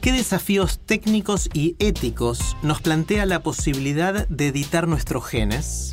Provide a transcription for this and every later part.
¿Qué desafíos técnicos y éticos nos plantea la posibilidad de editar nuestros genes?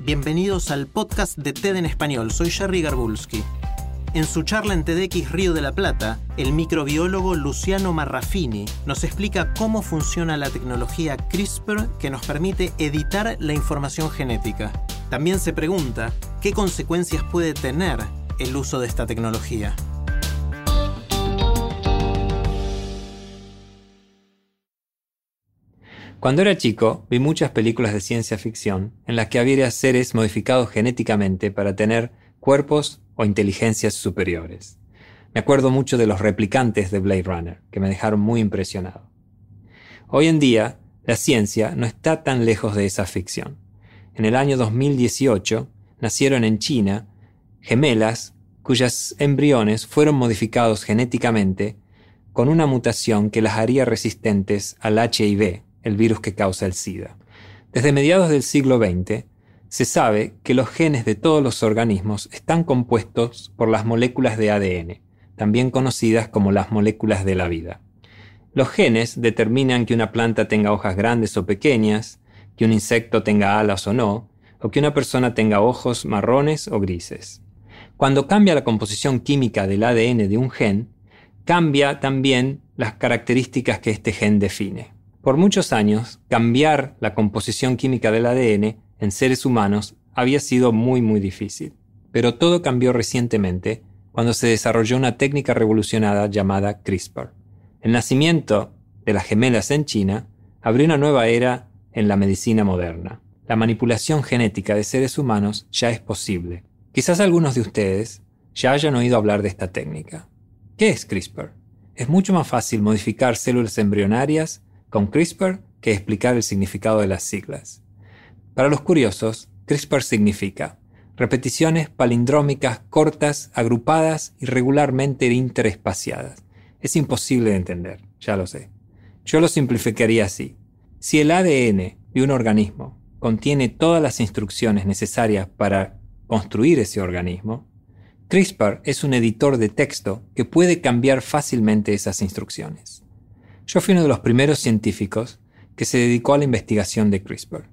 Bienvenidos al podcast de TED en español. Soy Jerry Garbulski. En su charla en TEDx Río de la Plata, el microbiólogo Luciano Marrafini nos explica cómo funciona la tecnología CRISPR que nos permite editar la información genética. También se pregunta qué consecuencias puede tener el uso de esta tecnología. Cuando era chico, vi muchas películas de ciencia ficción en las que había seres modificados genéticamente para tener cuerpos o inteligencias superiores. Me acuerdo mucho de los replicantes de Blade Runner, que me dejaron muy impresionado. Hoy en día, la ciencia no está tan lejos de esa ficción. En el año 2018 nacieron en China gemelas cuyos embriones fueron modificados genéticamente con una mutación que las haría resistentes al HIV, el virus que causa el SIDA. Desde mediados del siglo XX, se sabe que los genes de todos los organismos están compuestos por las moléculas de ADN, también conocidas como las moléculas de la vida. Los genes determinan que una planta tenga hojas grandes o pequeñas, que un insecto tenga alas o no, o que una persona tenga ojos marrones o grises. Cuando cambia la composición química del ADN de un gen, cambia también las características que este gen define. Por muchos años, cambiar la composición química del ADN en seres humanos había sido muy muy difícil. Pero todo cambió recientemente cuando se desarrolló una técnica revolucionada llamada CRISPR. El nacimiento de las gemelas en China abrió una nueva era en la medicina moderna. La manipulación genética de seres humanos ya es posible. Quizás algunos de ustedes ya hayan oído hablar de esta técnica. ¿Qué es CRISPR? Es mucho más fácil modificar células embrionarias con CRISPR que explicar el significado de las siglas. Para los curiosos, CRISPR significa repeticiones palindrómicas cortas, agrupadas y regularmente interespaciadas. Es imposible de entender, ya lo sé. Yo lo simplificaría así. Si el ADN de un organismo contiene todas las instrucciones necesarias para construir ese organismo, CRISPR es un editor de texto que puede cambiar fácilmente esas instrucciones. Yo fui uno de los primeros científicos que se dedicó a la investigación de CRISPR.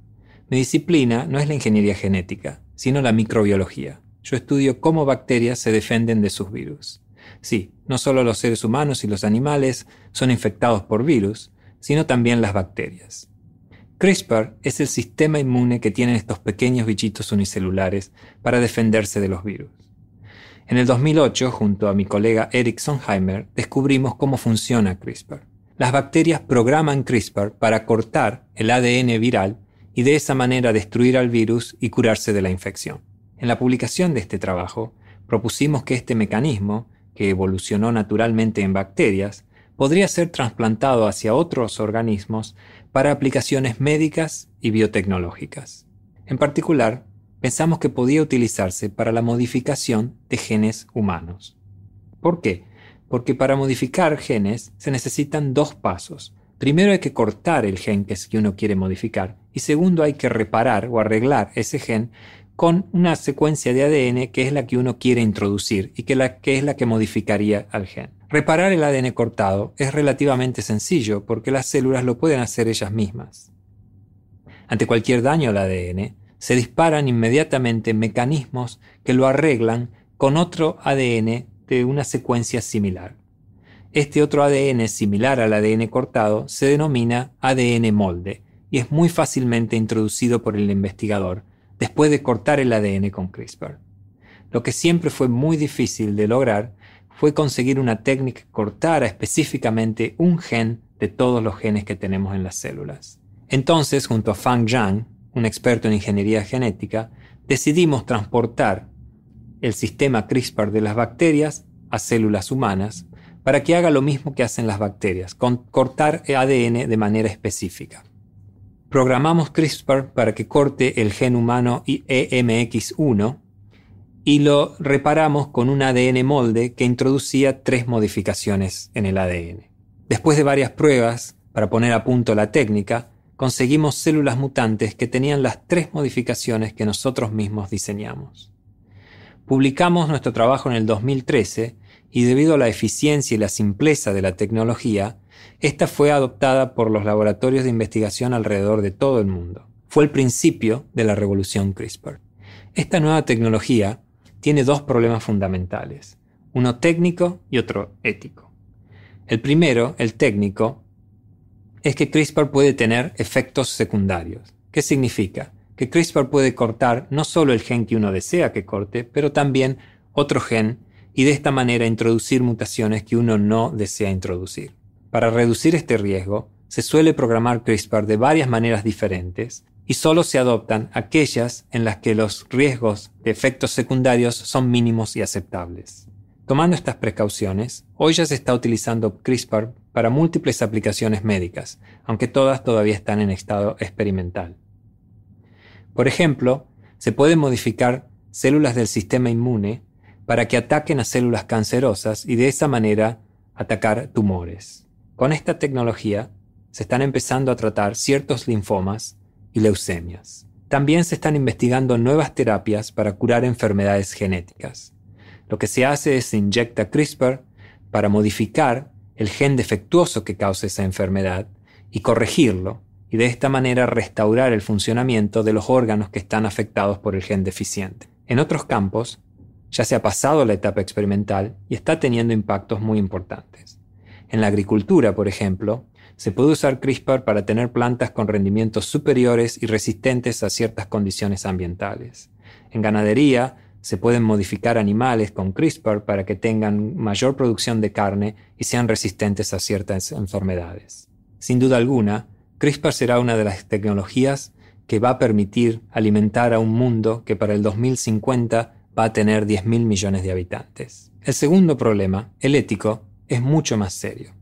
Mi disciplina no es la ingeniería genética, sino la microbiología. Yo estudio cómo bacterias se defienden de sus virus. Sí, no solo los seres humanos y los animales son infectados por virus, sino también las bacterias. CRISPR es el sistema inmune que tienen estos pequeños bichitos unicelulares para defenderse de los virus. En el 2008, junto a mi colega Eric Sonheimer, descubrimos cómo funciona CRISPR las bacterias programan CRISPR para cortar el ADN viral y de esa manera destruir al virus y curarse de la infección. En la publicación de este trabajo, propusimos que este mecanismo, que evolucionó naturalmente en bacterias, podría ser trasplantado hacia otros organismos para aplicaciones médicas y biotecnológicas. En particular, pensamos que podía utilizarse para la modificación de genes humanos. ¿Por qué? Porque para modificar genes se necesitan dos pasos. Primero hay que cortar el gen que uno quiere modificar y segundo hay que reparar o arreglar ese gen con una secuencia de ADN que es la que uno quiere introducir y que, que es la que modificaría al gen. Reparar el ADN cortado es relativamente sencillo porque las células lo pueden hacer ellas mismas. Ante cualquier daño al ADN, se disparan inmediatamente mecanismos que lo arreglan con otro ADN de una secuencia similar. Este otro ADN similar al ADN cortado se denomina ADN molde y es muy fácilmente introducido por el investigador después de cortar el ADN con CRISPR. Lo que siempre fue muy difícil de lograr fue conseguir una técnica que cortara específicamente un gen de todos los genes que tenemos en las células. Entonces, junto a Fang Zhang, un experto en ingeniería genética, decidimos transportar el sistema CRISPR de las bacterias a células humanas para que haga lo mismo que hacen las bacterias, con cortar ADN de manera específica. Programamos CRISPR para que corte el gen humano EMX1 y lo reparamos con un ADN molde que introducía tres modificaciones en el ADN. Después de varias pruebas, para poner a punto la técnica, conseguimos células mutantes que tenían las tres modificaciones que nosotros mismos diseñamos. Publicamos nuestro trabajo en el 2013 y debido a la eficiencia y la simpleza de la tecnología, esta fue adoptada por los laboratorios de investigación alrededor de todo el mundo. Fue el principio de la revolución CRISPR. Esta nueva tecnología tiene dos problemas fundamentales, uno técnico y otro ético. El primero, el técnico, es que CRISPR puede tener efectos secundarios. ¿Qué significa? Que CRISPR puede cortar no solo el gen que uno desea que corte, pero también otro gen y de esta manera introducir mutaciones que uno no desea introducir. Para reducir este riesgo, se suele programar CRISPR de varias maneras diferentes y solo se adoptan aquellas en las que los riesgos de efectos secundarios son mínimos y aceptables. Tomando estas precauciones, hoy ya se está utilizando CRISPR para múltiples aplicaciones médicas, aunque todas todavía están en estado experimental. Por ejemplo, se pueden modificar células del sistema inmune para que ataquen a células cancerosas y de esa manera atacar tumores. Con esta tecnología se están empezando a tratar ciertos linfomas y leucemias. También se están investigando nuevas terapias para curar enfermedades genéticas. Lo que se hace es inyecta CRISPR para modificar el gen defectuoso que causa esa enfermedad y corregirlo, y de esta manera restaurar el funcionamiento de los órganos que están afectados por el gen deficiente. En otros campos, ya se ha pasado la etapa experimental y está teniendo impactos muy importantes. En la agricultura, por ejemplo, se puede usar CRISPR para tener plantas con rendimientos superiores y resistentes a ciertas condiciones ambientales. En ganadería, se pueden modificar animales con CRISPR para que tengan mayor producción de carne y sean resistentes a ciertas enfermedades. Sin duda alguna, CRISPR será una de las tecnologías que va a permitir alimentar a un mundo que para el 2050 va a tener 10.000 millones de habitantes. El segundo problema, el ético, es mucho más serio.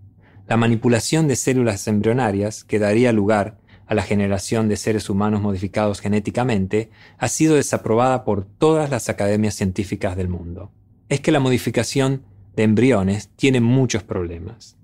La manipulación de células embrionarias, que daría lugar a la generación de seres humanos modificados genéticamente, ha sido desaprobada por todas las academias científicas del mundo. Es que la modificación de embriones tiene muchos problemas.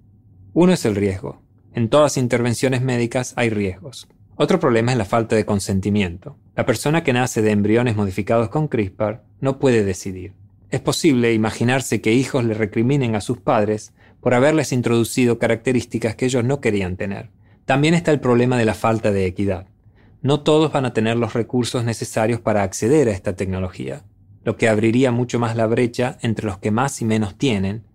Uno es el riesgo. En todas intervenciones médicas hay riesgos. Otro problema es la falta de consentimiento. La persona que nace de embriones modificados con CRISPR no puede decidir. Es posible imaginarse que hijos le recriminen a sus padres por haberles introducido características que ellos no querían tener. También está el problema de la falta de equidad. No todos van a tener los recursos necesarios para acceder a esta tecnología, lo que abriría mucho más la brecha entre los que más y menos tienen,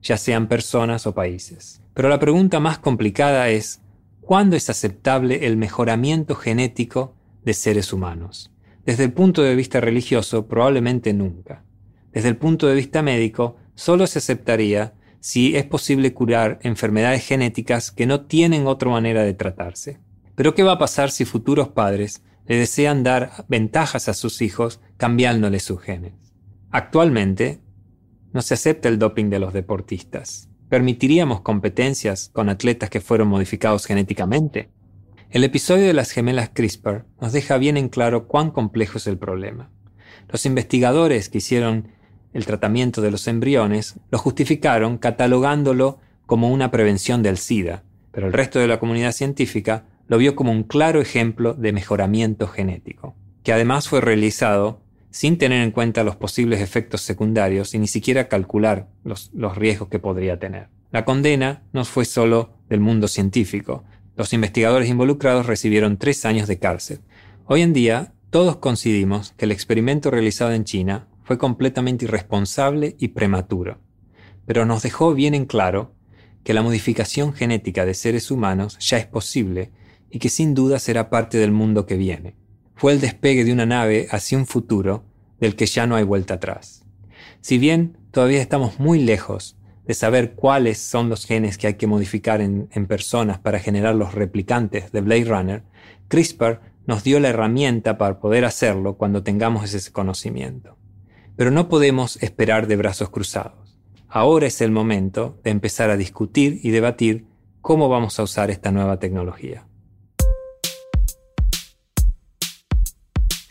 ya sean personas o países. Pero la pregunta más complicada es, ¿cuándo es aceptable el mejoramiento genético de seres humanos? Desde el punto de vista religioso, probablemente nunca. Desde el punto de vista médico, solo se aceptaría si es posible curar enfermedades genéticas que no tienen otra manera de tratarse. Pero ¿qué va a pasar si futuros padres le desean dar ventajas a sus hijos cambiándoles sus genes? Actualmente, no se acepta el doping de los deportistas. ¿Permitiríamos competencias con atletas que fueron modificados genéticamente? El episodio de las gemelas CRISPR nos deja bien en claro cuán complejo es el problema. Los investigadores que hicieron el tratamiento de los embriones, lo justificaron catalogándolo como una prevención del SIDA, pero el resto de la comunidad científica lo vio como un claro ejemplo de mejoramiento genético, que además fue realizado sin tener en cuenta los posibles efectos secundarios y ni siquiera calcular los, los riesgos que podría tener. La condena no fue solo del mundo científico. Los investigadores involucrados recibieron tres años de cárcel. Hoy en día, todos coincidimos que el experimento realizado en China fue completamente irresponsable y prematuro, pero nos dejó bien en claro que la modificación genética de seres humanos ya es posible y que sin duda será parte del mundo que viene. Fue el despegue de una nave hacia un futuro del que ya no hay vuelta atrás. Si bien todavía estamos muy lejos de saber cuáles son los genes que hay que modificar en, personas para generar los replicantes de Blade Runner, CRISPR nos dio la herramienta para poder hacerlo cuando tengamos ese conocimiento. Pero no podemos esperar de brazos cruzados. Ahora es el momento de empezar a discutir y debatir cómo vamos a usar esta nueva tecnología.